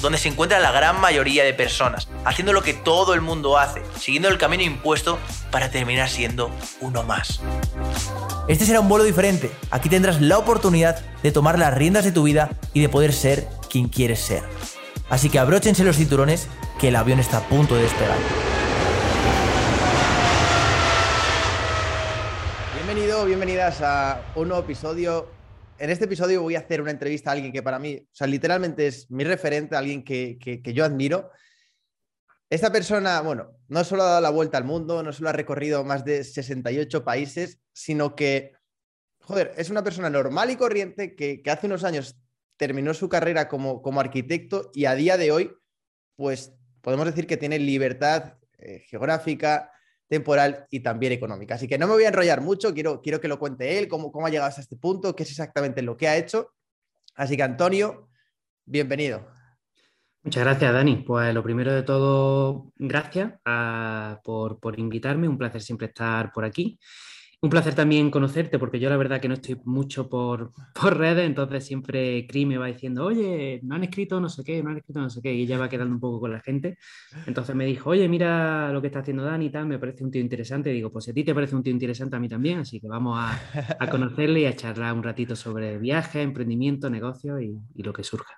donde se encuentra la gran mayoría de personas, haciendo lo que todo el mundo hace, siguiendo el camino impuesto para terminar siendo uno más. Este será un vuelo diferente. Aquí tendrás la oportunidad de tomar las riendas de tu vida y de poder ser quien quieres ser. Así que abróchense los cinturones que el avión está a punto de despegar. Bienvenido, bienvenidas a un nuevo episodio en este episodio voy a hacer una entrevista a alguien que para mí, o sea, literalmente es mi referente, alguien que, yo admiro. Esta persona, bueno, no solo ha dado la vuelta al mundo, no solo ha recorrido más de 68 países, sino que, joder, es una persona normal y corriente que, hace unos años terminó su carrera como, como, arquitecto y a día de hoy, pues podemos decir que tiene libertad eh, geográfica, temporal y también económica. Así que no me voy a enrollar mucho, quiero, quiero que lo cuente él, cómo, cómo ha llegado hasta este punto, qué es exactamente lo que ha hecho. Así que Antonio, bienvenido. Muchas gracias, Dani. Pues lo primero de todo, gracias ah, por, por invitarme. Un placer siempre estar por aquí. Un placer también conocerte, porque yo la verdad que no estoy mucho por, por redes, entonces siempre Cri me va diciendo, oye, no han escrito no sé qué, no han escrito no sé qué, y ella va quedando un poco con la gente. Entonces me dijo, oye, mira lo que está haciendo Dani y tal, me parece un tío interesante. digo, pues a ti te parece un tío interesante, a mí también, así que vamos a, a conocerle y a charlar un ratito sobre viajes, emprendimiento, negocios y, y, lo que surja.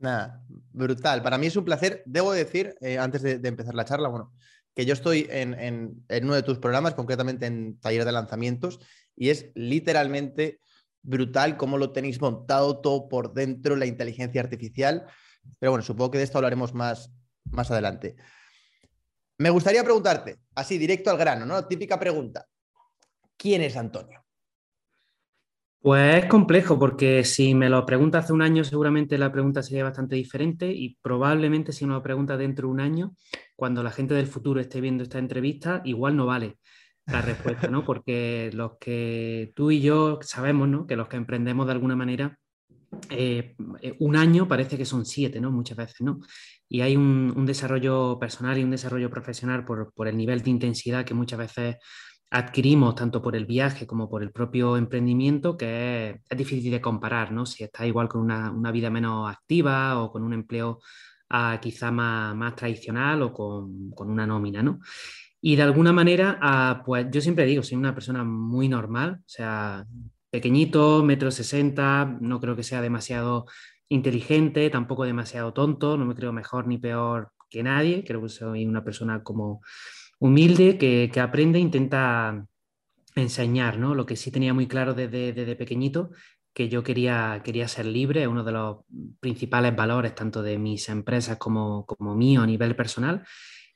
Nada, brutal. Para mí es un placer, debo decir, eh, antes de, de empezar la charla, bueno, que yo estoy en, uno de tus programas, concretamente en taller de lanzamientos, y es literalmente brutal cómo lo tenéis montado todo por dentro, la inteligencia artificial. Pero bueno, supongo que de esto hablaremos más, más adelante. Me gustaría preguntarte, así directo al grano, ¿no? Típica pregunta. ¿Quién es Antonio? Pues es complejo porque si me lo pregunta hace un año seguramente la pregunta sería bastante diferente y probablemente si me lo pregunta dentro de un año, cuando la gente del futuro esté viendo esta entrevista, igual no vale la respuesta, ¿no? Porque los que tú y yo sabemos, ¿no? Que los que emprendemos de alguna manera, eh, un año parece que son siete, ¿no? Muchas veces, ¿no? Y hay un, desarrollo personal y un desarrollo profesional por, por el nivel de intensidad que muchas veces adquirimos tanto por el viaje como por el propio emprendimiento, que es, difícil de comparar, ¿no? Si está igual con una, vida menos activa o con un empleo ah, quizá más, tradicional o con, una nómina, ¿no? Y de alguna manera, ah, pues yo siempre digo, soy una persona muy normal, o sea, pequeñito, metro sesenta, no creo que sea demasiado inteligente, tampoco demasiado tonto, no me creo mejor ni peor que nadie, creo que soy una persona como humilde que, aprende intenta enseñar, ¿no? Lo que sí tenía muy claro desde, pequeñito, que yo quería, quería ser libre, uno de los principales valores tanto de mis empresas como, como mío a nivel personal.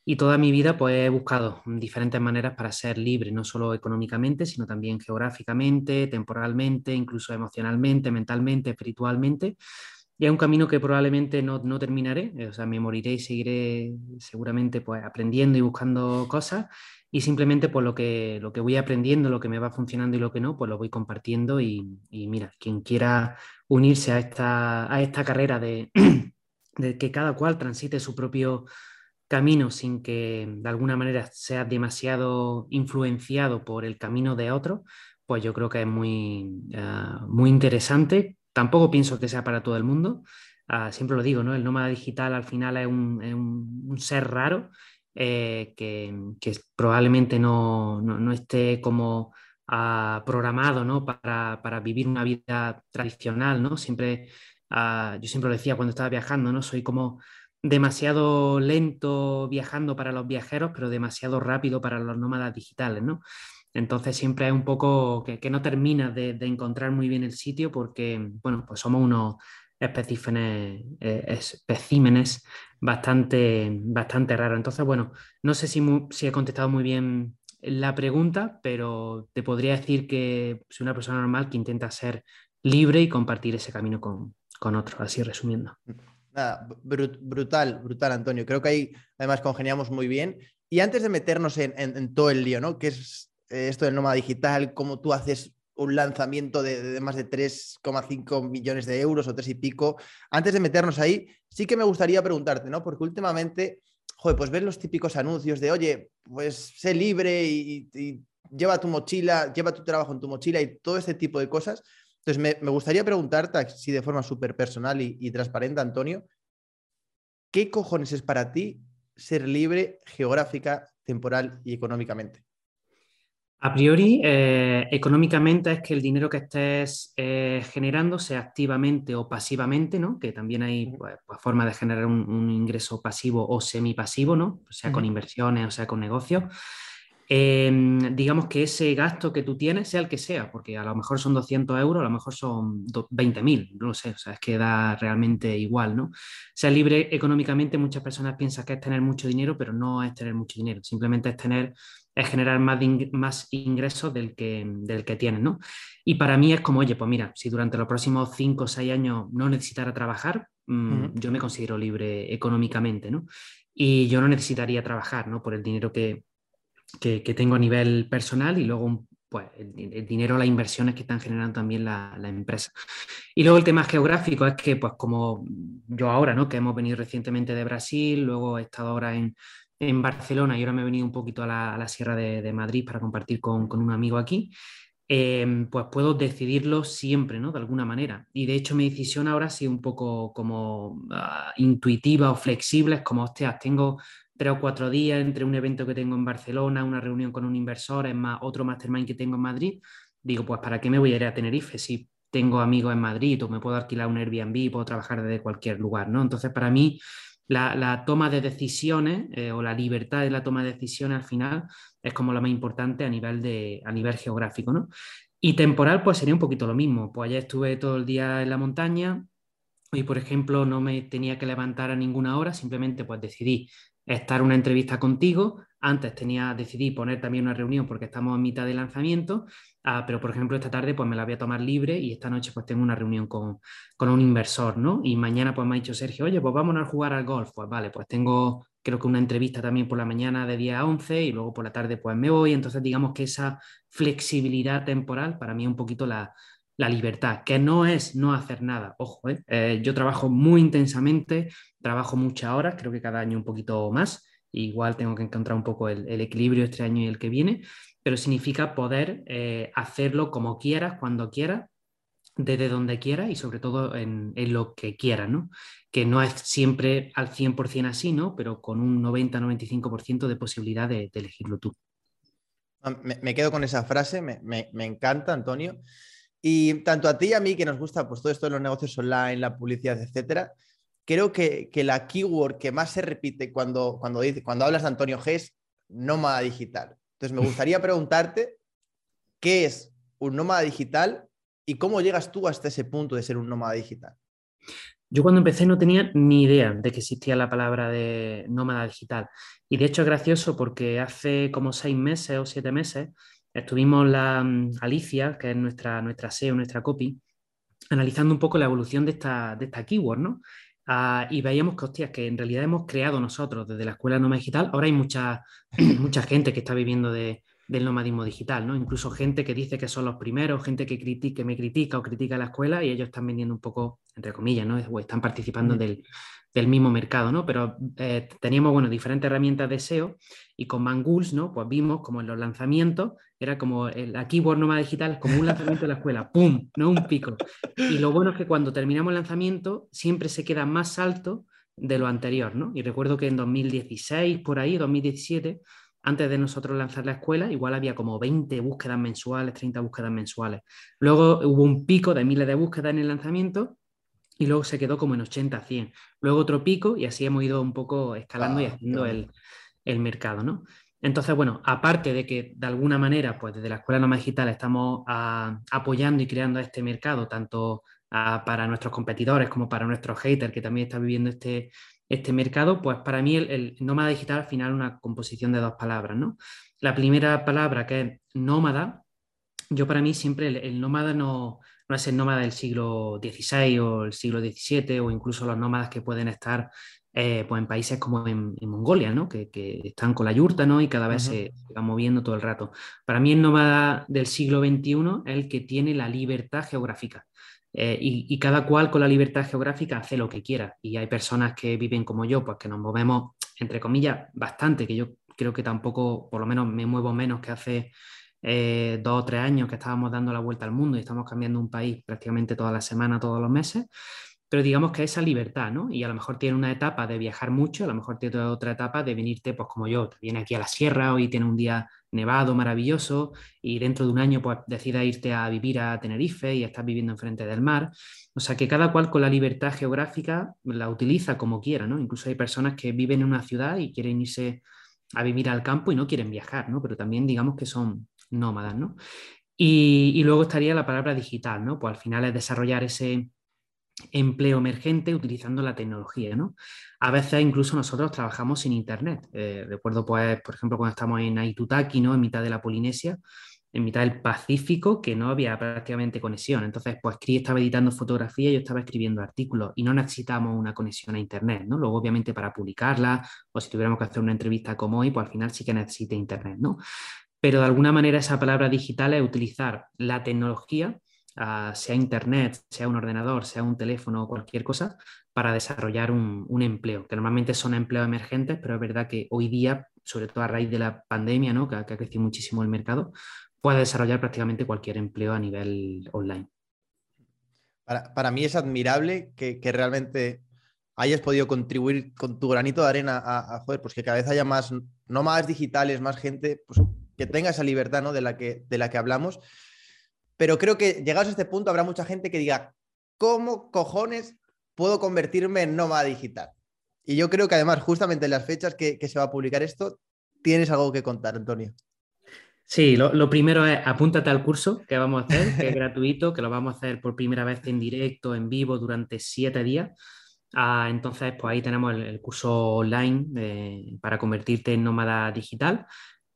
Y toda mi vida pues he buscado diferentes maneras para ser libre, no solo económicamente, sino también geográficamente, temporalmente, incluso emocionalmente, mentalmente, espiritualmente. Y es un camino que probablemente no, no, terminaré, eh, o sea, me moriré y seguiré seguramente pues aprendiendo y buscando cosas y simplemente pues lo que, lo que voy aprendiendo, lo que me va funcionando y lo que no, pues lo voy compartiendo y, y mira, quien quiera unirse a esta, a esta carrera de, de que cada cual transite su propio camino sin que de alguna manera sea demasiado influenciado por el camino de otro, pues yo creo que es muy, uh, muy interesante Tampoco pienso que sea para todo el mundo. Ah, siempre lo digo, ¿no? El nómada digital al final es un, ser raro eh, que, probablemente no, esté como ah, programado ¿no? para, vivir una vida tradicional, ¿no? Siempre, ah, yo siempre lo decía cuando estaba viajando, ¿no? Soy como demasiado lento viajando para los viajeros, pero demasiado rápido para los nómadas digitales, ¿no? Entonces siempre es un poco que, no termina de, encontrar muy bien el sitio porque, bueno, pues somos unos especímenes, eh, bastante, bastante raros. Entonces, bueno, no sé si, he contestado muy bien la pregunta, pero te podría decir que soy una persona normal que intenta ser libre y compartir ese camino con, con otros, así resumiendo. Brutal, brutal, Antonio. Creo que ahí además congeniamos muy bien. Y antes de meternos en, todo el lío, ¿no? Que es esto del nómada digital, cómo tú haces un lanzamiento de, más de 3,5 millones de euros o tres y pico. Antes de meternos ahí, sí que me gustaría preguntarte, ¿no? Porque últimamente, joder, pues ves los típicos anuncios de, oye, pues sé libre y, lleva tu mochila, lleva tu trabajo en tu mochila y todo este tipo de cosas. Entonces, me, gustaría preguntarte, así de forma súper personal y transparente, Antonio, ¿qué cojones es para ti ser libre geográfica, temporal y económicamente? A priori, eh, económicamente es que el dinero que estés eh, generando sea activamente o pasivamente, ¿no? Que también hay pues, pues, formas de generar un, ingreso pasivo o semipasivo, ¿no? O sea con inversiones, o sea con negocios. Em, digamos que ese gasto que tú tienes, sea el que sea, porque a lo mejor son 200 euros, a lo mejor son 20.000, no lo sé, o sea, es que da realmente igual, ¿no? Ser libre económicamente, muchas personas piensan que es tener mucho dinero, pero no es tener mucho dinero, simplemente es tener, es generar más, más ingresos del que, del que tienes, ¿no? Y para mí es como, oye, pues mira, si durante los próximos 5 o 6 años no necesitara trabajar, mm, yo me considero libre económicamente, ¿no? Y yo no necesitaría trabajar, ¿no? Por el dinero que, que, tengo a nivel personal y luego pues, el, dinero, las inversiones que están generando también la, la, empresa. Y luego el tema geográfico es que, pues como yo ahora, ¿no? que hemos venido recientemente de Brasil, luego he estado ahora en, en Barcelona y ahora me he venido un poquito a la, Sierra de, Madrid para compartir con, un amigo aquí. Em, pues puedo decidirlo siempre, ¿no? De alguna manera. Y de hecho mi decisión ahora ha sido un poco como ah, intuitiva o flexible, es como, hostias, tengo tres o cuatro días entre un evento que tengo en Barcelona, una reunión con un inversor, es más otro mastermind que tengo en Madrid, digo, pues ¿para qué me voy a ir a Tenerife si tengo amigos en Madrid o me puedo alquilar un Airbnb puedo trabajar desde cualquier lugar, ¿no? Entonces, para mí, la, toma de decisiones eh, o la libertad de la toma de decisiones al final es como lo más importante a nivel, de, a nivel geográfico, ¿no? Y temporal, pues sería un poquito lo mismo. Pues ayer estuve todo el día en la montaña, Hoy, por ejemplo, no me tenía que levantar a ninguna hora, simplemente pues decidí estar una entrevista contigo. Antes tenía, decidí poner también una reunión porque estamos en mitad de lanzamiento, ah, pero por ejemplo esta tarde pues me la voy a tomar libre y esta noche pues tengo una reunión con, un inversor, ¿no? Y mañana pues me ha dicho Sergio, oye, pues vámonos a jugar al golf. Pues vale, pues tengo creo que una entrevista también por la mañana de día a 11 y luego por la tarde pues me voy. Entonces digamos que esa flexibilidad temporal para mí es un poquito la, la libertad, que no es no hacer nada. Ojo, ¿eh? Eh, yo trabajo muy intensamente, trabajo muchas horas, creo que cada año un poquito más. Igual tengo que encontrar un poco el, equilibrio este año y el que viene, pero significa poder eh, hacerlo como quieras, cuando quieras, desde donde quieras y sobre todo en, lo que quieras, ¿no? Que no es siempre al 100% así, ¿no? Pero con un 90-95% de posibilidad de, elegirlo tú. Ah, me, quedo con esa frase, me, me encanta, Antonio. Y tanto a ti y a mí, que nos gusta pues, todo esto de los negocios online, la publicidad, etcétera, creo que, la keyword que más se repite cuando, cuando, dice, cuando hablas de Antonio G es nómada digital. Entonces, me gustaría preguntarte qué es un nómada digital y cómo llegas tú hasta ese punto de ser un nómada digital. Yo cuando empecé no tenía ni idea de que existía la palabra de nómada digital. Y de hecho es gracioso porque hace como seis meses o siete meses estuvimos la mm, Alicia, que es nuestra, nuestra SEO, nuestra copy, analizando un poco la evolución de esta, de esta keyword, ¿no? Ah, y veíamos que, hostias, que en realidad hemos creado nosotros desde la Escuela Nómada Digital. Ahora hay mucha, mucha gente que está viviendo de, del nomadismo digital, ¿no? Incluso gente que dice que son los primeros, gente que, critique, me critica o critica la escuela y ellos están vendiendo un poco, entre comillas, ¿no? O están participando del, del mismo mercado, ¿no? Pero eh, teníamos, bueno, diferentes herramientas de SEO y con Mangools, ¿no? Pues vimos como en los lanzamientos era como el, la keyword nómada digital, como un lanzamiento de la escuela, ¡pum! No un pico. Y lo bueno es que cuando terminamos el lanzamiento siempre se queda más alto de lo anterior, ¿no? Y recuerdo que en 2016, por ahí, 2017, antes de nosotros lanzar la escuela, igual había como 20 búsquedas mensuales, 30 búsquedas mensuales. Luego hubo un pico de miles de búsquedas en el lanzamiento y luego se quedó como en 80, 100. Luego otro pico y así hemos ido un poco escalando y ah, haciendo el, mercado, ¿no? Entonces, bueno, aparte de que de alguna manera, pues desde la Escuela Nómada Digital estamos ah, apoyando y creando este mercado, tanto ah, para nuestros competidores como para nuestros haters que también están viviendo este, este mercado, pues para mí el, el nómada digital al final es una composición de dos palabras, ¿no? La primera palabra que es nómada, yo para mí siempre el, el nómada no, no es el nómada del siglo XVI o el siglo XVII o incluso los nómadas que pueden estar eh, pues en países como en, Mongolia, ¿no? Que, están con la yurta ¿no? y cada vez se, van moviendo todo el rato. Para mí el nómada del siglo XXI es el que tiene la libertad geográfica. Eh, y, cada cual con la libertad geográfica hace lo que quiera. Y hay personas que viven como yo, pues que nos movemos, entre comillas, bastante, que yo creo que tampoco, por lo menos me muevo menos que hace eh, dos o tres años que estábamos dando la vuelta al mundo y estamos cambiando un país prácticamente toda la semana, todos los meses pero digamos que esa libertad, ¿no? Y a lo mejor tiene una etapa de viajar mucho, a lo mejor tiene otra etapa de venirte, pues como yo, viene aquí a la sierra, hoy tiene un día nevado, maravilloso, y dentro de un año, pues decida irte a vivir a Tenerife y estás viviendo enfrente del mar. O sea que cada cual con la libertad geográfica la utiliza como quiera, ¿no? Incluso hay personas que viven en una ciudad y quieren irse a vivir al campo y no quieren viajar, ¿no? Pero también digamos que son nómadas, ¿no? Y, y luego estaría la palabra digital, ¿no? Pues al final es desarrollar ese empleo emergente utilizando la tecnología. ¿no? A veces incluso nosotros trabajamos sin Internet. Eh, recuerdo, pues, por ejemplo, cuando estamos en Aitutaki, ¿no? en mitad de la Polinesia, en mitad del Pacífico, que no había prácticamente conexión. Entonces, pues estaba editando fotografía yo estaba escribiendo artículos y no necesitamos una conexión a Internet. ¿no? Luego, obviamente, para publicarla o si tuviéramos que hacer una entrevista como hoy, pues al final sí que necesita Internet. ¿no? Pero de alguna manera esa palabra digital es utilizar la tecnología sea internet, sea un ordenador, sea un teléfono o cualquier cosa, para desarrollar un, empleo, que normalmente son empleos emergentes, pero es verdad que hoy día, sobre todo a raíz de la pandemia, ¿no? que, ha crecido muchísimo el mercado, puede desarrollar prácticamente cualquier empleo a nivel online. Para, mí es admirable que, realmente hayas podido contribuir con tu granito de arena a, joder, pues que cada vez haya más, no más digitales, más gente, pues que tenga esa libertad ¿no? de, la que, de la que hablamos. Pero creo que llegados a este punto habrá mucha gente que diga, ¿cómo cojones puedo convertirme en nómada digital? Y yo creo que además, justamente en las fechas que, se va a publicar esto, tienes algo que contar, Antonio. Sí, lo, primero es apúntate al curso que vamos a hacer, que es gratuito, que lo vamos a hacer por primera vez en directo, en vivo, durante siete días. Ah, entonces, pues ahí tenemos el, curso online eh, para convertirte en nómada digital,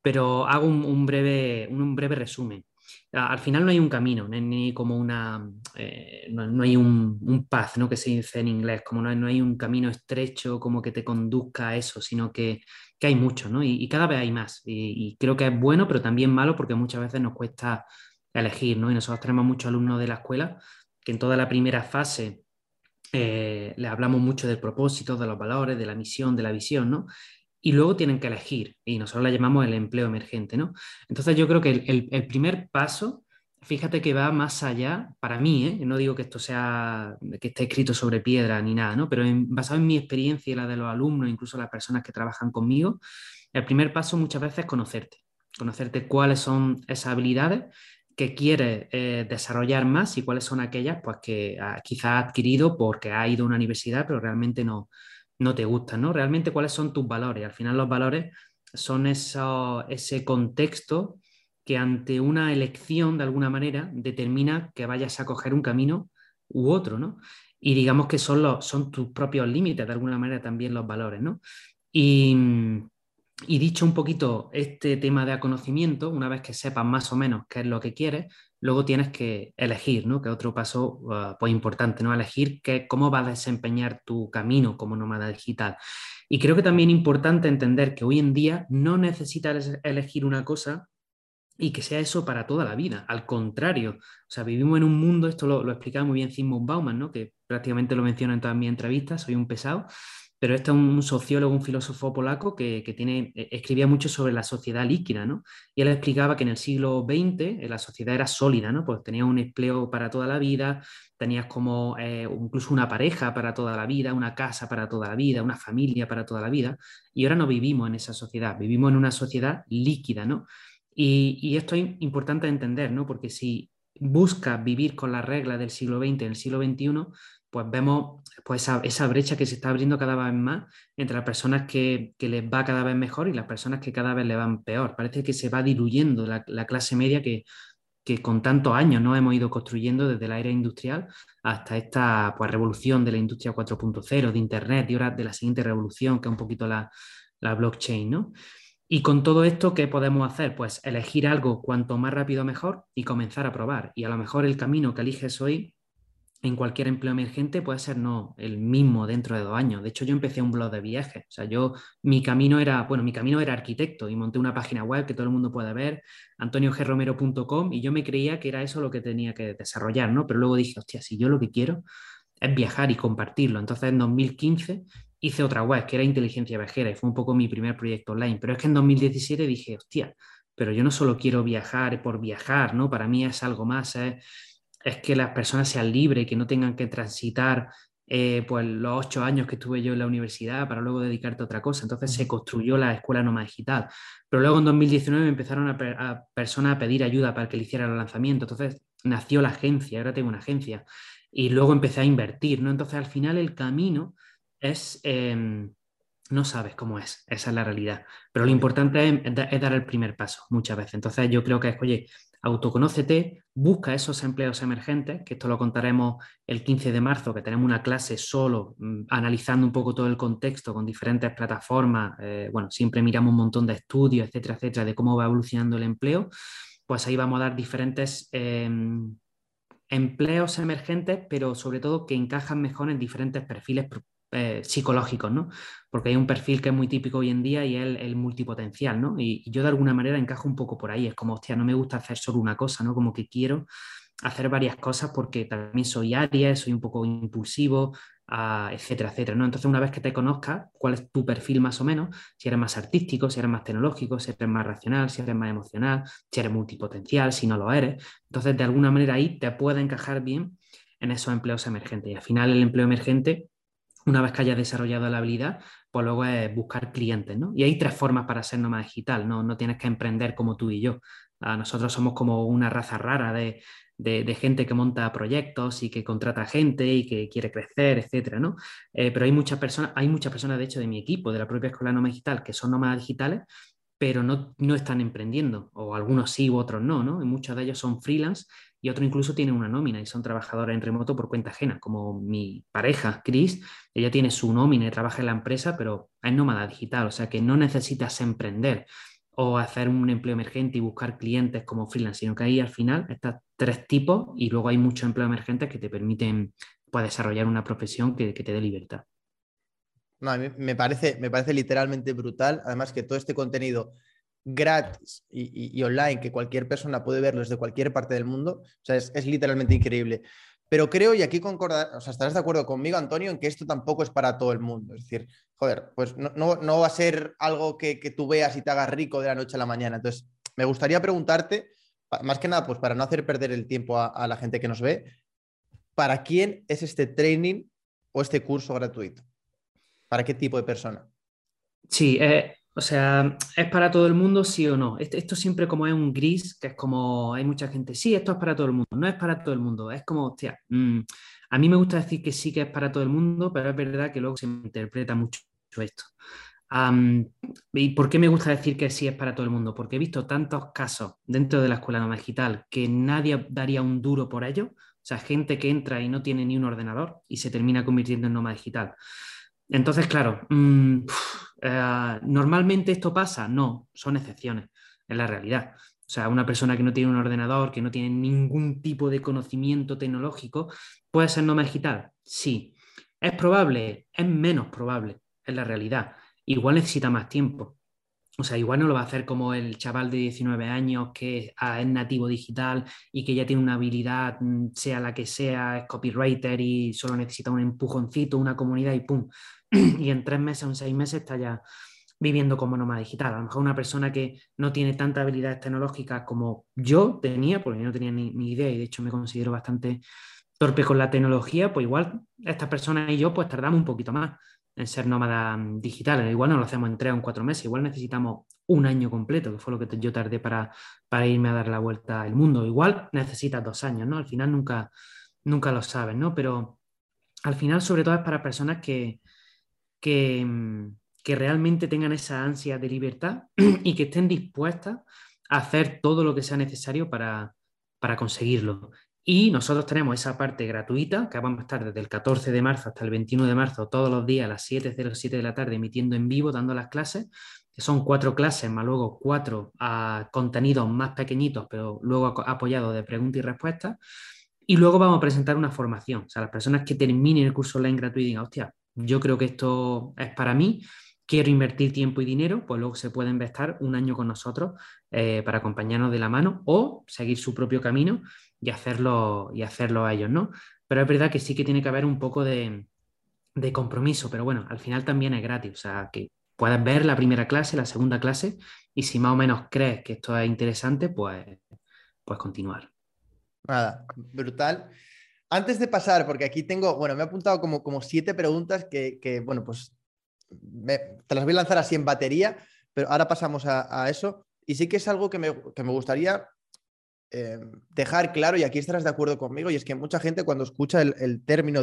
pero hago un, breve, un breve resumen al final no hay un camino, ni como una, eh, no, hay un, un, path, ¿no? que se dice en inglés, como no no hay, un camino estrecho como que te conduzca a eso, sino que, que hay mucho, ¿no? Y, cada vez hay más. Y, creo que es bueno, pero también malo porque muchas veces nos cuesta elegir, ¿no? Y nosotros tenemos muchos alumnos de la escuela que en toda la primera fase eh, les hablamos mucho del propósito, de los valores, de la misión, de la visión, ¿no? Y luego tienen que elegir, y nosotros la llamamos el empleo emergente, ¿no? Entonces yo creo que el, primer paso, fíjate que va más allá, para mí, ¿eh? no digo que esto sea, que esté escrito sobre piedra ni nada, ¿no? Pero basado en mi experiencia y la de los alumnos, incluso las personas que trabajan conmigo, el primer paso muchas veces es conocerte, conocerte cuáles son esas habilidades que quieres eh, desarrollar más y cuáles son aquellas pues, que quizás has adquirido porque ha ido a una universidad, pero realmente no, no te gustan, ¿no? Realmente cuáles son tus valores. Al final los valores son ese contexto que ante una elección, de alguna manera, determina que vayas a coger un camino u otro, ¿no? Y digamos que son, los, son tus propios límites, de alguna manera, también los valores, ¿no? Y, y dicho un poquito este tema de conocimiento, una vez que sepas más o menos qué es lo que quieres, luego tienes que elegir, ¿no? Que otro paso uh, importante, ¿no? Elegir que, cómo vas a desempeñar tu camino como nómada digital. Y creo que también es importante entender que hoy en día no necesitas elegir una cosa y que sea eso para toda la vida. Al contrario, o sea, vivimos en un mundo, esto lo, lo explicaba muy bien Zygmunt Bauman, ¿no? que prácticamente lo menciono en todas mis entrevistas, soy un pesado, pero este es un sociólogo, un filósofo polaco que, tiene, e, escribía mucho sobre la sociedad líquida, ¿no? Y él explicaba que en el siglo XX eh, la sociedad era sólida, ¿no? Pues tenía un empleo para toda la vida, tenías como eh, incluso una pareja para toda la vida, una casa para toda la vida, una familia para toda la vida, y ahora no vivimos en esa sociedad, vivimos en una sociedad líquida, ¿no? Y, y esto es importante entender, ¿no? Porque si buscas vivir con las reglas del siglo XX en el siglo XXI, pues vemos pues esa, brecha que se está abriendo cada vez más entre las personas que, les va cada vez mejor y las personas que cada vez le van peor. Parece que se va diluyendo la, clase media que, con tantos años no hemos ido construyendo desde la era industrial hasta esta pues, revolución de la industria 4.0, de Internet y ahora de la siguiente revolución, que es un poquito la, blockchain. ¿no? Y con todo esto, ¿qué podemos hacer? Pues elegir algo cuanto más rápido mejor y comenzar a probar. Y a lo mejor el camino que eliges hoy en cualquier empleo emergente puede ser no el mismo dentro de dos años. De hecho, yo empecé un blog de viajes. O sea, yo, mi camino era, bueno, mi camino era arquitecto y monté una página web que todo el mundo puede ver, antoniogromero.com, y yo me creía que era eso lo que tenía que desarrollar, ¿no? Pero luego dije, hostia, si yo lo que quiero es viajar y compartirlo. Entonces, en 2015 hice otra web que era Inteligencia Viajera y fue un poco mi primer proyecto online. Pero es que en 2017 dije, hostia, pero yo no solo quiero viajar por viajar, ¿no? Para mí es algo más, es es que las personas sean libres, que no tengan que transitar eh, pues los ocho años que estuve yo en la universidad para luego dedicarte a otra cosa. Entonces se construyó la escuela nómada digital. Pero luego en 2019 empezaron a, personas a pedir ayuda para que le hiciera el lanzamiento. Entonces nació la agencia, ahora tengo una agencia. Y luego empecé a invertir, ¿no? Entonces al final el camino es... Em, no sabes cómo es, esa es la realidad. Pero lo importante es, es, dar el primer paso muchas veces. Entonces yo creo que es, oye, autoconócete, busca esos empleos emergentes, que esto lo contaremos el 15 de marzo, que tenemos una clase solo mm, analizando un poco todo el contexto con diferentes plataformas. Eh, bueno, siempre miramos un montón de estudios, etcétera, etcétera, de cómo va evolucionando el empleo. Pues ahí vamos a dar diferentes em, empleos emergentes, pero sobre todo que encajan mejor en diferentes perfiles eh, psicológicos, ¿no? Porque hay un perfil que es muy típico hoy en día y es el, multipotencial, ¿no? Y, yo de alguna manera encajo un poco por ahí, es como, hostia, no me gusta hacer solo una cosa, ¿no? Como que quiero hacer varias cosas porque también soy Aries, soy un poco impulsivo, ah, etcétera, etcétera, ¿no? Entonces, una vez que te conozcas, cuál es tu perfil más o menos, si eres más artístico, si eres más tecnológico, si eres más racional, si eres más emocional, si eres multipotencial, si no lo eres, entonces de alguna manera ahí te puede encajar bien en esos empleos emergentes. Y al final el empleo emergente una vez que hayas desarrollado la habilidad, pues luego es buscar clientes, ¿no? Y hay tres formas para ser nómada digital, ¿no? No tienes que emprender como tú y yo. Nosotros somos como una raza rara de, gente que monta proyectos y que contrata gente y que quiere crecer, etcétera, ¿no? Eh, pero hay muchas personas, hay muchas personas, de hecho, de mi equipo, de la propia Escuela Nómada Digital, que son nómadas digitales, pero no, no están emprendiendo, o algunos sí u otros no, ¿no? Y muchos de ellos son freelance y otros incluso tienen una nómina y son trabajadores en remoto por cuenta ajena, como mi pareja, Chris, ella tiene su nómina y trabaja en la empresa, pero es nómada digital, o sea que no necesitas emprender o hacer un empleo emergente y buscar clientes como freelance, sino que ahí al final estás tres tipos y luego hay muchos empleos emergentes que te permiten pues, desarrollar una profesión que, que te dé libertad. No, a mí me parece, me parece literalmente brutal, además que todo este contenido gratis y, online que cualquier persona puede verlo desde cualquier parte del mundo, o sea, es, literalmente increíble. Pero creo, y aquí concordar, o sea, estarás de acuerdo conmigo, Antonio, en que esto tampoco es para todo el mundo. Es decir, joder, pues no, no, va a ser algo que, tú veas y te hagas rico de la noche a la mañana. Entonces, me gustaría preguntarte, más que nada, pues para no hacer perder el tiempo a, la gente que nos ve, ¿para quién es este training o este curso gratuito? ¿Para qué tipo de persona? Sí, eh, o sea, ¿es para todo el mundo, sí o no? Esto, siempre como es un gris, que es como hay mucha gente, sí, esto es para todo el mundo, no es para todo el mundo, es como, hostia, mm, a mí me gusta decir que sí que es para todo el mundo, pero es verdad que luego se interpreta mucho esto. ¿Y por qué me gusta decir que sí es para todo el mundo? Porque he visto tantos casos dentro de la escuela nómada digital que nadie daría un duro por ello. O sea, gente que entra y no tiene ni un ordenador y se termina convirtiendo en nómada digital. Entonces, claro, mm, eh, ¿normalmente esto pasa? No, son excepciones, en la realidad. O sea, una persona que no tiene un ordenador, que no tiene ningún tipo de conocimiento tecnológico, ¿puede ser nómada digital? Sí. ¿Es probable? Es menos probable, en la realidad. Igual necesita más tiempo. O sea, igual no lo va a hacer como el chaval de 19 años que es nativo digital y que ya tiene una habilidad, mm, sea la que sea, es copywriter y solo necesita un empujoncito, una comunidad y ¡pum! y en tres meses o en seis meses está ya viviendo como nómada digital. A lo mejor una persona que no tiene tanta habilidades tecnológicas como yo tenía, porque yo no tenía ni, idea y de hecho me considero bastante torpe con la tecnología, pues igual esta persona y yo pues tardamos un poquito más en ser nómadas digitales. Igual no lo hacemos en tres o en cuatro meses, igual necesitamos un año completo, que fue lo que yo tardé para, para irme a dar la vuelta al mundo. Igual necesitas dos años, ¿no? Al final nunca, nunca lo sabes, ¿no? Pero al final sobre todo es para personas que, Mm, que, realmente tengan esa ansia de libertad y que estén dispuestas a hacer todo lo que sea necesario para, para conseguirlo. Y nosotros tenemos esa parte gratuita, que vamos a estar desde el 14 de marzo hasta el 21 de marzo, todos los días a las 7.07 de la tarde, emitiendo en vivo, dando las clases. que son cuatro clases, más luego cuatro ah, contenidos más pequeñitos, pero luego apoyados de preguntas y respuestas. Y luego vamos a presentar una formación. O sea, las personas que terminen el curso online gratuito y digan, hostia, yo creo que esto es para mí, quiero invertir tiempo y dinero, pues luego se pueden estar un año con nosotros eh, para acompañarnos de la mano o seguir su propio camino y hacerlo, y hacerlo a ellos, ¿no? Pero es verdad que sí que tiene que haber un poco de, de compromiso, pero bueno, al final también es gratis, o sea, que puedes ver la primera clase, la segunda clase, y si más o menos crees que esto es interesante, pues, pues continuar. Nada, brutal. Antes de pasar, porque aquí tengo, bueno, me he apuntado como, como siete preguntas que, bueno, pues te las voy a lanzar así en batería, pero ahora pasamos a, eso. Y sí que es algo que me, que me gustaría eh, dejar claro, y aquí estarás de acuerdo conmigo, y es que mucha gente cuando escucha el, término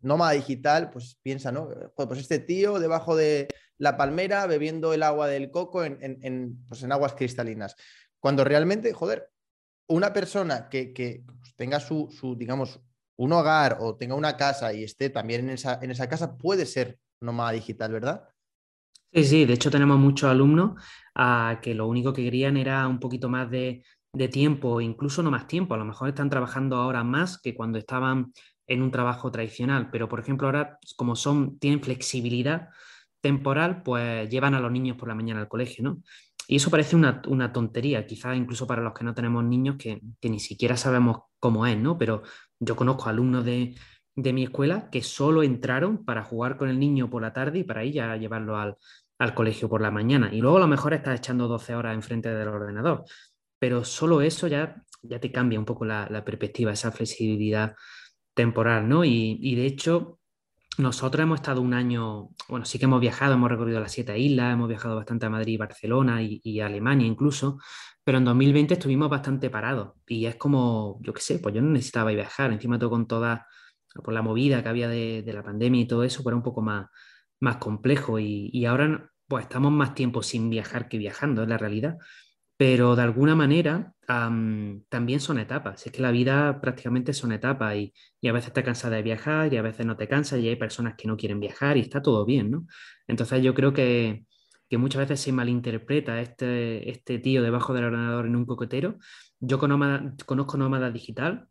nómada digital, pues piensa, ¿no? Pues este tío debajo de la palmera bebiendo el agua del coco en, pues en aguas cristalinas. Cuando realmente, joder, una persona que, pues, tenga su, digamos, un hogar o tenga una casa y esté también en esa, en esa casa, puede ser nómada digital, ¿verdad? Sí, sí, de hecho tenemos muchos alumnos ah, que lo único que querían era un poquito más de, de tiempo, incluso no más tiempo, a lo mejor están trabajando ahora más que cuando estaban en un trabajo tradicional, pero por ejemplo ahora como son, tienen flexibilidad temporal, pues llevan a los niños por la mañana al colegio, ¿no? Y eso parece una, tontería, quizás incluso para los que no tenemos niños que, ni siquiera sabemos cómo es, ¿no? Pero yo conozco alumnos de, mi escuela que solo entraron para jugar con el niño por la tarde y para ir a llevarlo al, al colegio por la mañana. Y luego a lo mejor estás echando 12 horas enfrente del ordenador pero solo eso ya, ya te cambia un poco la, perspectiva, esa flexibilidad temporal, ¿no? Y, de hecho, nosotros hemos estado un año, bueno, sí que hemos viajado, hemos recorrido las siete islas, hemos viajado bastante a Madrid, Barcelona y, Alemania incluso, pero en 2020 estuvimos bastante parados y es como, yo qué sé, pues yo no necesitaba viajar, encima todo con toda por la movida que había de, la pandemia y todo eso, pues un poco más, más complejo y, y ahora pues estamos más tiempo sin viajar que viajando, es la realidad pero de alguna manera también son etapas. Es que la vida prácticamente son etapas y, a veces te cansas de viajar y a veces no te cansas y hay personas que no quieren viajar y está todo bien, ¿no? Entonces yo creo que, muchas veces se malinterpreta este, este tío debajo del ordenador en un coquetero. Yo conozco Nómada Digital,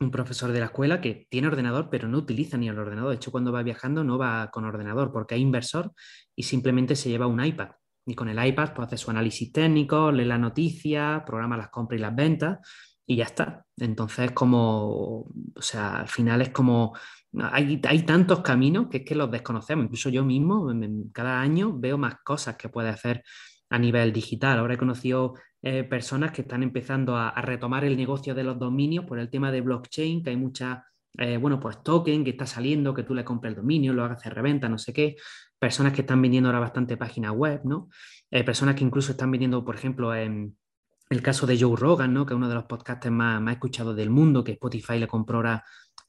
un profesor de la escuela que tiene ordenador pero no utiliza ni el ordenador. De hecho, cuando va viajando no va con ordenador porque hay inversor y simplemente se lleva un iPad y con el iPad pues, hace su análisis técnico, lee las noticias, programa las compras y las ventas y ya está. Entonces, como, o sea, al final es como, hay, hay tantos caminos que es que los desconocemos. Incluso yo mismo, cada año veo más cosas que puede hacer a nivel digital. Ahora he conocido eh, personas que están empezando a, retomar el negocio de los dominios por el tema de blockchain, que hay muchas, eh, bueno, pues token que está saliendo, que tú le compras el dominio, lo hagas de reventa, no sé qué personas que están vendiendo ahora bastante páginas web, ¿no? Eh, personas que incluso están vendiendo, por ejemplo, en el caso de Joe Rogan, ¿no? Que es uno de los podcasts más, más escuchados del mundo, que Spotify le compró ahora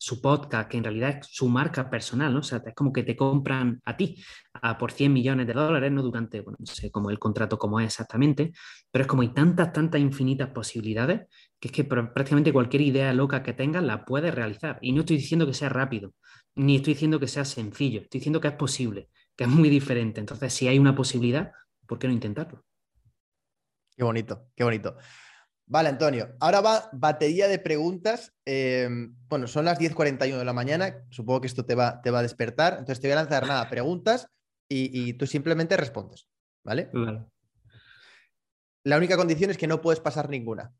su podcast, que en realidad es su marca personal, ¿no? O sea, es como que te compran a ti a por 100 millones de dólares, ¿no? Durante, bueno, no sé cómo el contrato cómo es exactamente, pero es como hay tantas, tantas infinitas posibilidades que es que prácticamente cualquier idea loca que tengas la puedes realizar. Y no estoy diciendo que sea rápido, ni estoy diciendo que sea sencillo, estoy diciendo que es posible que es muy diferente. Entonces, si hay una posibilidad, ¿por qué no intentarlo? Qué bonito, qué bonito. Vale, Antonio. Ahora va batería de preguntas. Eh, bueno, son las 10.41 de la mañana. Supongo que esto te va, te va a despertar. Entonces te voy a lanzar nada, preguntas y, tú simplemente respondes. ¿Vale? La única condición es que no puedes pasar ninguna.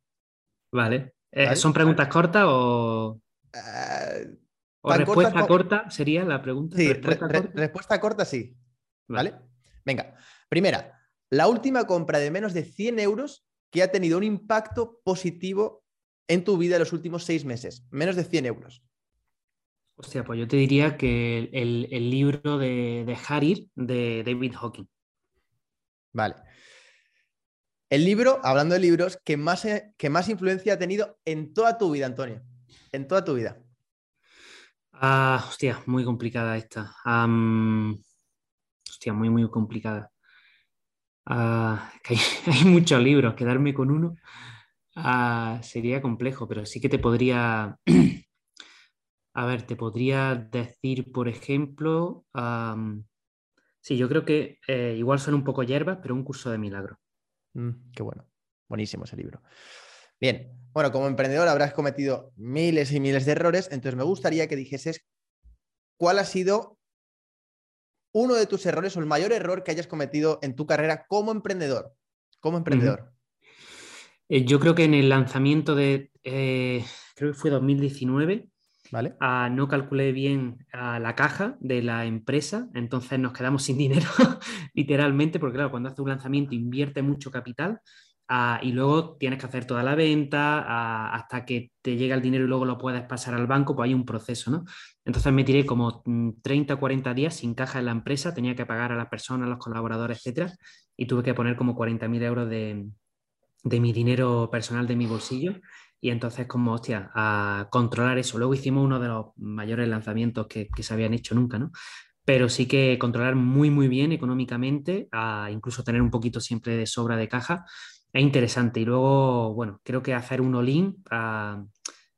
Vale. Eh, ¿Son preguntas cortas o...? ¿O respuesta corta sería la pregunta? Sí, respuesta, corta? sí. Vale. Venga, primera, la última compra de menos de 100 euros que ha tenido un impacto positivo en tu vida en los últimos seis meses. Menos de 100 euros. Hostia, pues yo te diría que el, libro de, de Harir de David Hawking. Vale. El libro, hablando de libros, que más, que más influencia ha tenido en toda tu vida, Antonio. En toda tu vida. Ah, hostia, muy complicada esta. hostia, muy, muy complicada. Ah, hay, muchos libros, quedarme con uno ah, sería complejo, pero sí que te podría, a ver, te podría decir, por ejemplo, Sí, yo creo que eh, igual son un poco hierbas, pero un curso de milagro. Mm, qué bueno. Buenísimo ese libro. Bien, bueno, como emprendedor habrás cometido miles y miles de errores, entonces me gustaría que dijeses cuál ha sido uno de tus errores o el mayor error que hayas cometido en tu carrera como emprendedor. Como emprendedor. Eh, yo creo que en el lanzamiento de, eh, creo que fue 2019, ¿Vale? Ah, no calculé bien ah, la caja de la empresa, entonces nos quedamos sin dinero, literalmente, porque claro, cuando haces un lanzamiento invierte mucho capital ah, y luego tienes que hacer toda la venta hasta que te llega el dinero y luego lo puedes pasar al banco, pues hay un proceso, ¿no? Entonces me tiré como 30 o 40 días sin caja en la empresa, tenía que pagar a las personas, a los colaboradores, etcétera, y tuve que poner como 40.000 euros de, de mi dinero personal, de mi bolsillo y entonces, como, hostia, a controlar eso. Luego hicimos uno de los mayores lanzamientos que, se habían hecho nunca, ¿no? Pero sí que controlar muy, muy bien económicamente, incluso tener un poquito siempre de sobra de caja, es interesante. Y luego, bueno, creo que hacer un all-in,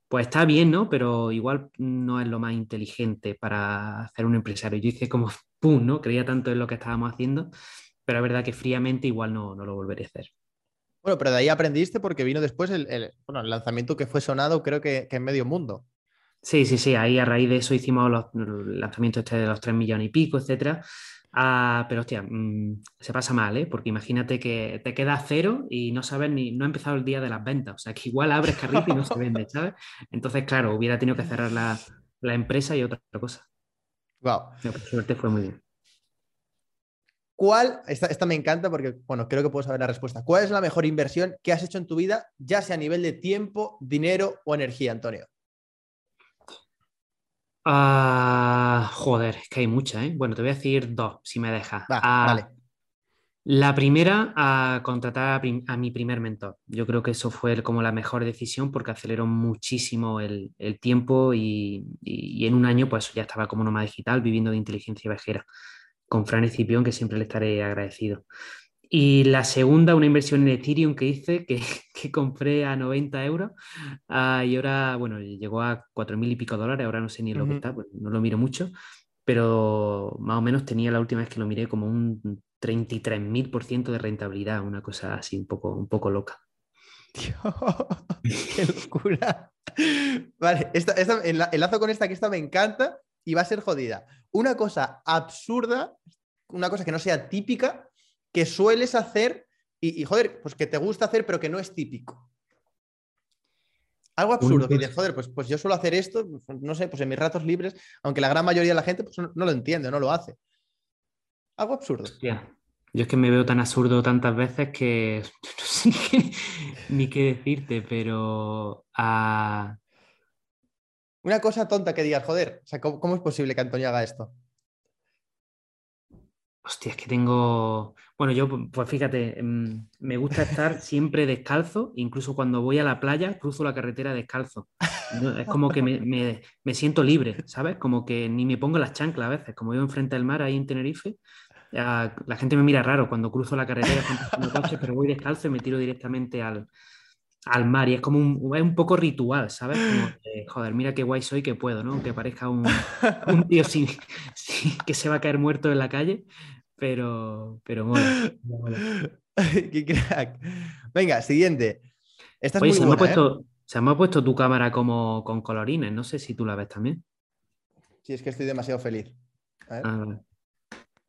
pues está bien, ¿no? Pero igual no es lo más inteligente para hacer un empresario. Yo hice como, ¡pum!, ¿no? Creía tanto en lo que estábamos haciendo, pero es verdad que fríamente igual no, no lo volveré a hacer. Bueno, pero de ahí aprendiste porque vino después el, lanzamiento que fue sonado, creo que, en medio mundo. Sí, sí, sí. Ahí a raíz de eso hicimos los, lanzamientos este de los 3 millones y pico, etcétera. Ah, pero hostia, mm, se pasa mal, ¿eh? Porque imagínate que te queda cero y no sabes ni, no ha empezado el día de las ventas. O sea, que igual abres carrito y no se vende, ¿sabes? Entonces, claro, hubiera tenido que cerrar la, empresa y otra cosa. Wow. por suerte fue muy bien. ¿Cuál, esta, me encanta porque, bueno, creo que puedo saber la respuesta. ¿Cuál es la mejor inversión que has hecho en tu vida, ya sea a nivel de tiempo, dinero o energía, Antonio? Ah, joder, es que hay muchas, ¿eh? Bueno, te voy a decir dos, si me dejas. Ah, vale. La primera, a contratar a, mi primer mentor. Yo creo que eso fue como la mejor decisión porque aceleró muchísimo el, tiempo y, y, en un año pues ya estaba como nómada digital viviendo de inteligencia viajera con Fran Escipión, que siempre le estaré agradecido. Y la segunda, una inversión en Ethereum que hice, que, compré a 90 euros ah, y ahora, bueno, llegó a 4.000 y pico dólares, ahora no sé ni lo que está, pues no lo miro mucho, pero más o menos tenía la última vez que lo miré como un 33.000% de rentabilidad, una cosa así un poco, un poco loca. ¡Qué locura! Vale, esta, enlazo con esta que esta me encanta y va a ser jodida. Una cosa absurda, una cosa que no sea típica, que sueles hacer y, joder, pues que te gusta hacer, pero que no es típico. Algo absurdo, que dices, joder, pues, pues yo suelo hacer esto, no sé, pues en mis ratos libres, aunque la gran mayoría de la gente pues, no, lo entiende, no lo hace. Algo absurdo. Yo es que me veo tan absurdo tantas veces que no sé ni qué, decirte, pero a, una cosa tonta que digas, joder, o sea, ¿cómo, es posible que Antonio haga esto? Hostia, es que tengo. Bueno, yo, pues fíjate, mm, me gusta estar siempre descalzo, incluso cuando voy a la playa, cruzo la carretera descalzo. Es como que me, siento libre, ¿sabes? Como que ni me pongo las chanclas a veces, como yo enfrente del mar ahí en Tenerife. La gente me mira raro cuando cruzo la carretera, pero voy descalzo y me tiro directamente al, al mar y es como un, es un poco ritual, ¿sabes? Como joder, mira qué guay soy que puedo, ¿no? Que parezca un, un tío sin, que se va a caer muerto en la calle, pero, pero bueno. qué crack. Venga, siguiente. Esta es se, me ha ¿eh? puesto, se me ha puesto tu cámara como con colorines, no sé si tú la ves también. Sí, es que estoy demasiado feliz. Ah,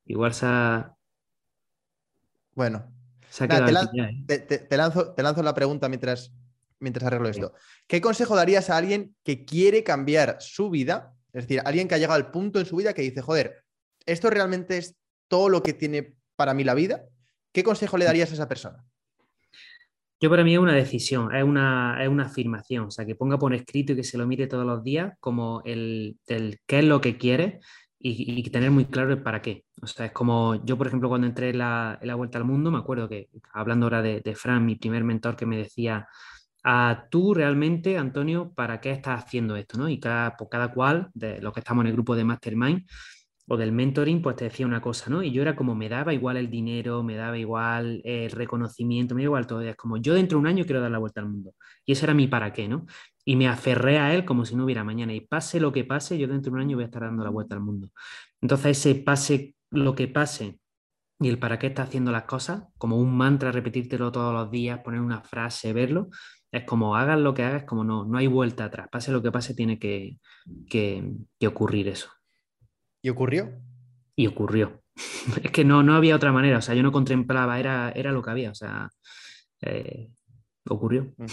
Igual se ha... Bueno, ¿eh? te, lanzo, te, lanzo, la pregunta mientras, mientras arreglo esto. ¿Qué consejo darías a alguien que quiere cambiar su vida? Es decir, alguien que ha llegado al punto en su vida que dice, joder, esto realmente es todo lo que tiene para mí la vida. ¿Qué consejo le darías a esa persona? Yo para mí es una decisión, es una, es una afirmación, o sea, que ponga por escrito y que se lo mire todos los días como el, el qué es lo que quiere y, tener muy claro el para qué. O sea, es como yo, por ejemplo, cuando entré en la, la Vuelta al Mundo, me acuerdo que, hablando ahora de, Fran, mi primer mentor, que me decía, a tú realmente, Antonio, ¿para qué estás haciendo esto? ¿no? Y cada, por cada cual, de los que estamos en el grupo de Mastermind, o del mentoring, pues te decía una cosa, ¿no? Y yo era como, me daba igual el dinero, me daba igual el reconocimiento, me daba igual todo. Es como, yo dentro de un año quiero dar la vuelta al mundo. Y ese era mi para qué, ¿no? Y me aferré a él como si no hubiera mañana. Y pase lo que pase, yo dentro de un año voy a estar dando la vuelta al mundo. Entonces ese pase lo que pase y el para qué está haciendo las cosas, como un mantra, repetírtelo todos los días, poner una frase, verlo, es como hagas lo que hagas, como no, no hay vuelta atrás. Pase lo que pase, tiene que, que, ocurrir eso. ¿Y ocurrió? Y ocurrió. es que no, no había otra manera, o sea, yo no contemplaba, era, era lo que había, o sea, eh, ocurrió. Mm,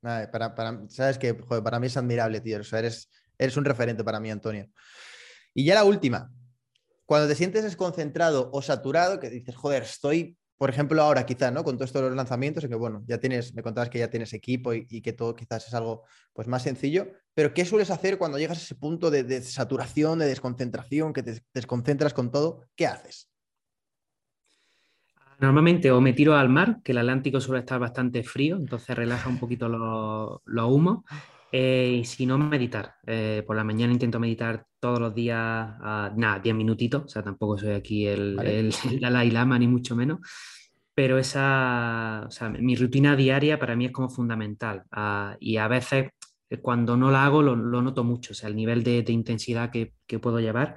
para, para, sabes que para mí es admirable, tío, o sea, eres, eres un referente para mí, Antonio. Y ya la última, cuando te sientes desconcentrado o saturado, que dices, joder, estoy, por ejemplo, ahora quizás, ¿no? Con todo esto de los lanzamientos, en que, bueno, ya tienes, me contabas que ya tienes equipo y, que todo quizás es algo pues más sencillo, pero ¿qué sueles hacer cuando llegas a ese punto de, saturación, de desconcentración, que te desconcentras con todo? ¿Qué haces? Normalmente o me tiro al mar, que el Atlántico suele estar bastante frío, entonces relaja un poquito los lo humos. Eh, y si no, meditar. Eh, por la mañana intento meditar todos los días, nada, 10 minutitos, o sea, tampoco soy aquí el, el, Dalai Lama ni mucho menos, pero esa, o sea, mi rutina diaria para mí es como fundamental. Ah, y a veces eh, cuando no la hago lo, noto mucho, o sea, el nivel de, intensidad que, que, puedo llevar.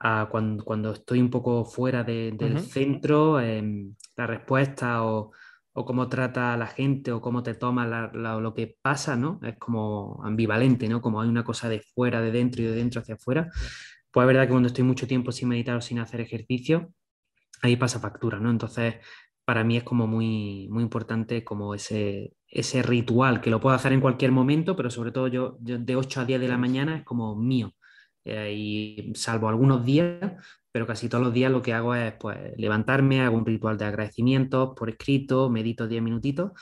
a cuando, cuando, estoy un poco fuera del centro, em, la respuesta o, o cómo trata a la gente o cómo te toma lo que pasa, ¿no? Es como ambivalente, ¿no? Como hay una cosa de fuera, de dentro y de dentro hacia afuera. Pues es verdad que cuando estoy mucho tiempo sin meditar o sin hacer ejercicio, ahí pasa factura, ¿no? Entonces, para mí es como muy, muy importante como ese, ese ritual, que lo puedo hacer en cualquier momento, pero sobre todo yo, de 8 a 10 de la mañana es como mío. Eh, y salvo algunos días, pero casi todos los días lo que hago es pues, levantarme, hago un ritual de agradecimientos por escrito, medito 10 minutitos,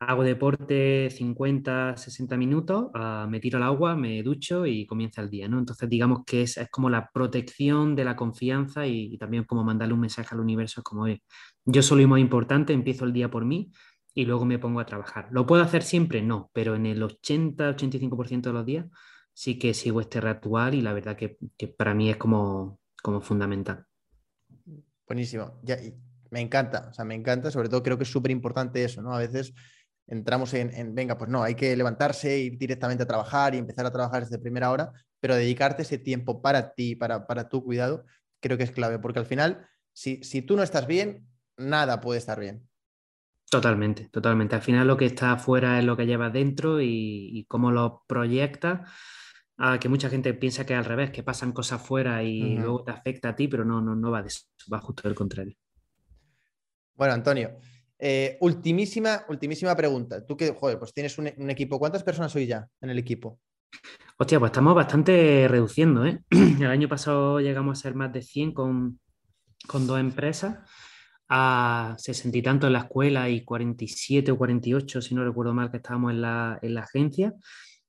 hago deporte 50, 60 minutos, uh, me tiro al agua, me ducho y comienza el día, ¿no? Entonces digamos que es, es como la protección de la confianza y, también como mandarle un mensaje al universo, es como, yo soy más importante, empiezo el día por mí y luego me pongo a trabajar. ¿Lo puedo hacer siempre? No, pero en el 80-85% de los días sí que sigo este ritual y la verdad que para mí es como como fundamental. Buenísimo. Ya, me encanta, o sea, me encanta, sobre todo creo que es súper importante eso, ¿no? A veces entramos en, venga, pues no, hay que levantarse, ir directamente a trabajar y empezar a trabajar desde primera hora, pero dedicarte ese tiempo para ti, para, para tu cuidado, creo que es clave, porque al final, si, si tú no estás bien, nada puede estar bien. Totalmente, totalmente. Al final lo que está afuera es lo que llevas dentro y, y cómo lo proyectas a que mucha gente piensa que al revés, que pasan cosas fuera y luego te afecta a ti, pero no, no, no va de eso, va justo al contrario. Bueno, Antonio, eh, ultimísima, ultimísima pregunta. Tú que, joder, pues tienes un, equipo, ¿cuántas personas soy ya en el equipo? Hostia, pues estamos bastante reduciendo, ¿eh? El año pasado llegamos a ser más de 100 con, con dos empresas, a 60 y tanto en la escuela y 47 o 48, si no recuerdo mal, que estábamos en la, en la agencia.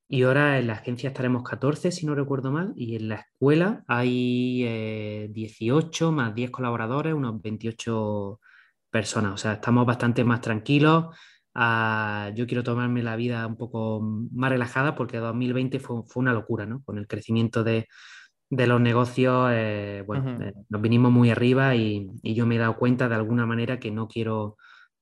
Y ahora en la agencia estaremos 14, si no recuerdo mal, y en la escuela hay 18 eh, más 10 colaboradores, unos 28 personas. O sea, estamos bastante más tranquilos. Ah, yo quiero tomarme la vida un poco más relajada porque 2020 fue, fue una locura, ¿no? Con el crecimiento de, de los negocios, eh, bueno, eh, nos vinimos muy arriba y, y, yo me he dado cuenta de alguna manera que no quiero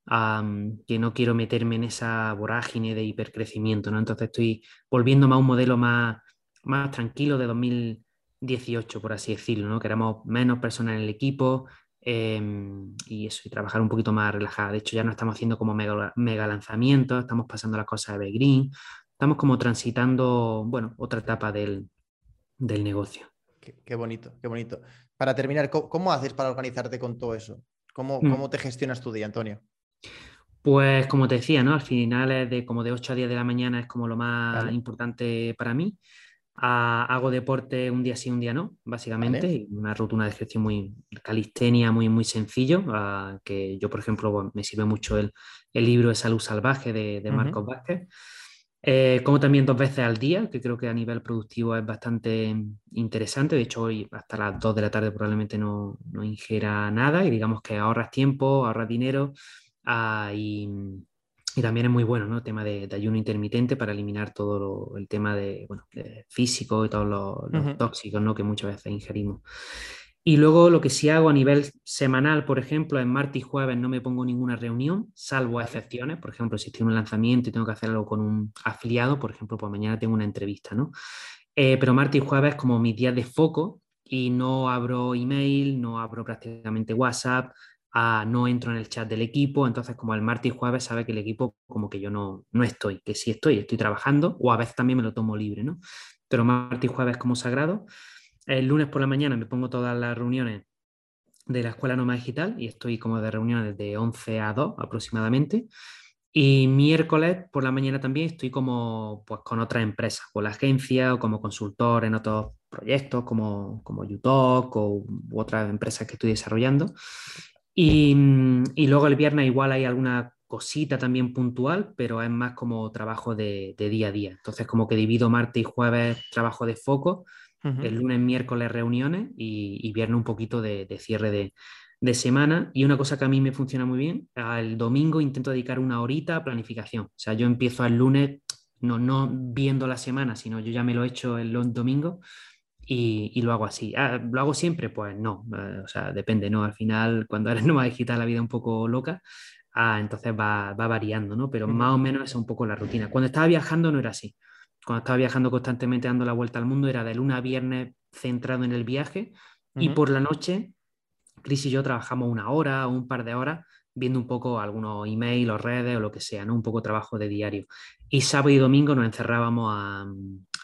que no quiero meterme en esa vorágine de hipercrecimiento, ¿no? Entonces estoy volviéndome a un modelo más, más tranquilo de 2018, por así decirlo, ¿no? Queremos menos personas en el equipo em, y eso, y trabajar un poquito más relajada. De hecho, ya no estamos haciendo como mega, mega lanzamientos, estamos pasando las cosas de green, estamos como transitando, bueno, otra etapa del, negocio. Qué, bonito, qué bonito. Para terminar, ¿cómo, haces para organizarte con todo eso? ¿Cómo, mm. ¿Cómo te gestionas tu día, Antonio? Pues como te decía, ¿no? Al final es de como de 8 a 10 de la mañana es como lo más importante para mí. Ah, hago deporte un día sí, un día no, básicamente. Una rutina de ejercicio muy calistenia, muy, muy sencillo. Ah, que yo, por ejemplo, me sirve mucho el, libro de Salud Salvaje de, Marcos Vázquez. Eh, como también dos veces al día, que creo que a nivel productivo es bastante interesante. De hecho, hoy hasta las 2 de la tarde probablemente no, no ingiera nada y digamos que ahorras tiempo, ahorras dinero Ah, y, también es muy bueno, ¿no? El tema de, ayuno intermitente para eliminar todo el tema de, bueno, físico y todos los, tóxicos, ¿no? Que muchas veces ingerimos. Y luego lo que sí hago a nivel semanal, por ejemplo, en martes y jueves no me pongo ninguna reunión, salvo excepciones. Por ejemplo, si estoy en un lanzamiento y tengo que hacer algo con un afiliado, por ejemplo, pues mañana tengo una entrevista, ¿no? Eh, pero martes y jueves como mis días de foco y no abro email, no abro prácticamente WhatsApp, no entro en el chat del equipo, entonces como el martes y jueves sabe que el equipo como que yo no, no estoy, que sí estoy, estoy trabajando o a veces también me lo tomo libre, ¿no? Pero martes y jueves como sagrado. El lunes por la mañana me pongo todas las reuniones de la Escuela Nómada Digital y estoy como de reuniones de 11 a 2 aproximadamente. Y miércoles por la mañana también estoy como pues, con otras empresas, con la agencia o como consultor en otros proyectos como, como UTalk o otras empresas que estoy desarrollando. Y, y, luego el viernes igual hay alguna cosita también puntual, pero es más como trabajo de, de día a día. Entonces como que divido martes y jueves trabajo de foco, el lunes, miércoles reuniones y, y viernes un poquito de, de cierre de, de semana y una cosa que a mí me funciona muy bien, al domingo intento dedicar una horita a planificación. O sea, yo empiezo al lunes no, no viendo la semana, sino yo ya me lo he hecho el domingo y, y lo hago así. Ah, ¿Lo hago siempre? Pues no, eh, o sea, depende, ¿no? Al final, cuando eres nómada digital, la vida es un poco loca, ah, entonces va, va variando, ¿no? Pero más o menos es un poco la rutina. Cuando estaba viajando no era así. Cuando estaba viajando constantemente dando la vuelta al mundo, era de lunes a viernes centrado en el viaje y por la noche Cris y yo trabajamos una hora o un par de horas viendo un poco algunos emails o redes o lo que sea, ¿no? Un poco trabajo de diario. Y sábado y domingo nos encerrábamos a,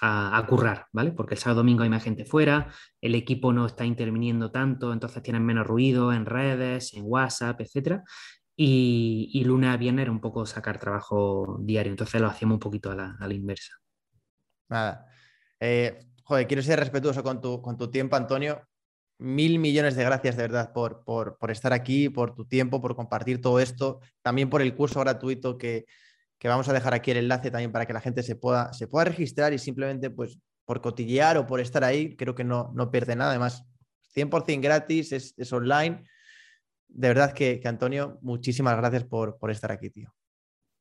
a, currar, ¿vale? Porque el sábado domingo hay más gente fuera, el equipo no está interviniendo tanto, entonces tienen menos ruido en redes, en WhatsApp, etc. Y, y, lunes viernes era un poco sacar trabajo diario, entonces lo hacíamos un poquito a la, inversa. Nada. Eh, joder, quiero ser respetuoso con tu, con tu tiempo, Antonio mil millones de gracias de verdad por, por, estar aquí, por tu tiempo, por compartir todo esto, también por el curso gratuito que, vamos a dejar aquí el enlace también para que la gente se pueda, se pueda registrar y simplemente pues por cotillear o por estar ahí, creo que no, no pierde nada. Además, 100% gratis, es, online. De verdad que, Antonio, muchísimas gracias por, por estar aquí, tío.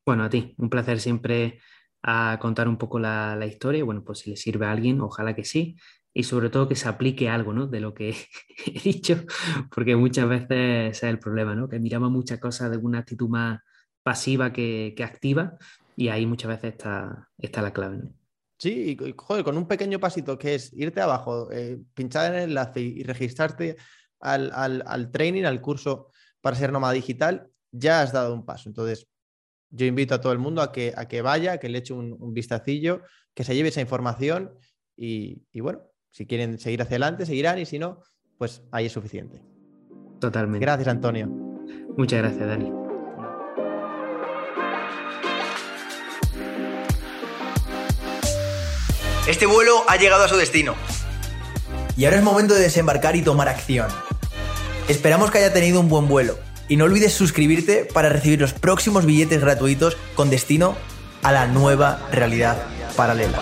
Bueno, a ti, un placer siempre a contar un poco la, la historia. Bueno, pues si le sirve a alguien, ojalá que sí y sobre todo que se aplique algo ¿no? de lo que he dicho, porque muchas veces ese es el problema, ¿no? que miramos muchas cosas de una actitud más pasiva que, que activa y ahí muchas veces está, está la clave. ¿no? Sí, y joder, con un pequeño pasito que es irte abajo, eh, pinchar en el enlace y, registrarte al, al, al, training, al curso para ser nómada digital, ya has dado un paso. Entonces, yo invito a todo el mundo a que, a que vaya, que le eche un, un vistacillo, que se lleve esa información y, y bueno, si quieren seguir hacia adelante, seguirán y si no, pues ahí es suficiente. Totalmente. Gracias, Antonio. Muchas gracias, Dani. Este vuelo ha llegado a su destino. Y ahora es momento de desembarcar y tomar acción. Esperamos que haya tenido un buen vuelo. Y no olvides suscribirte para recibir los próximos billetes gratuitos con destino a la nueva realidad paralela.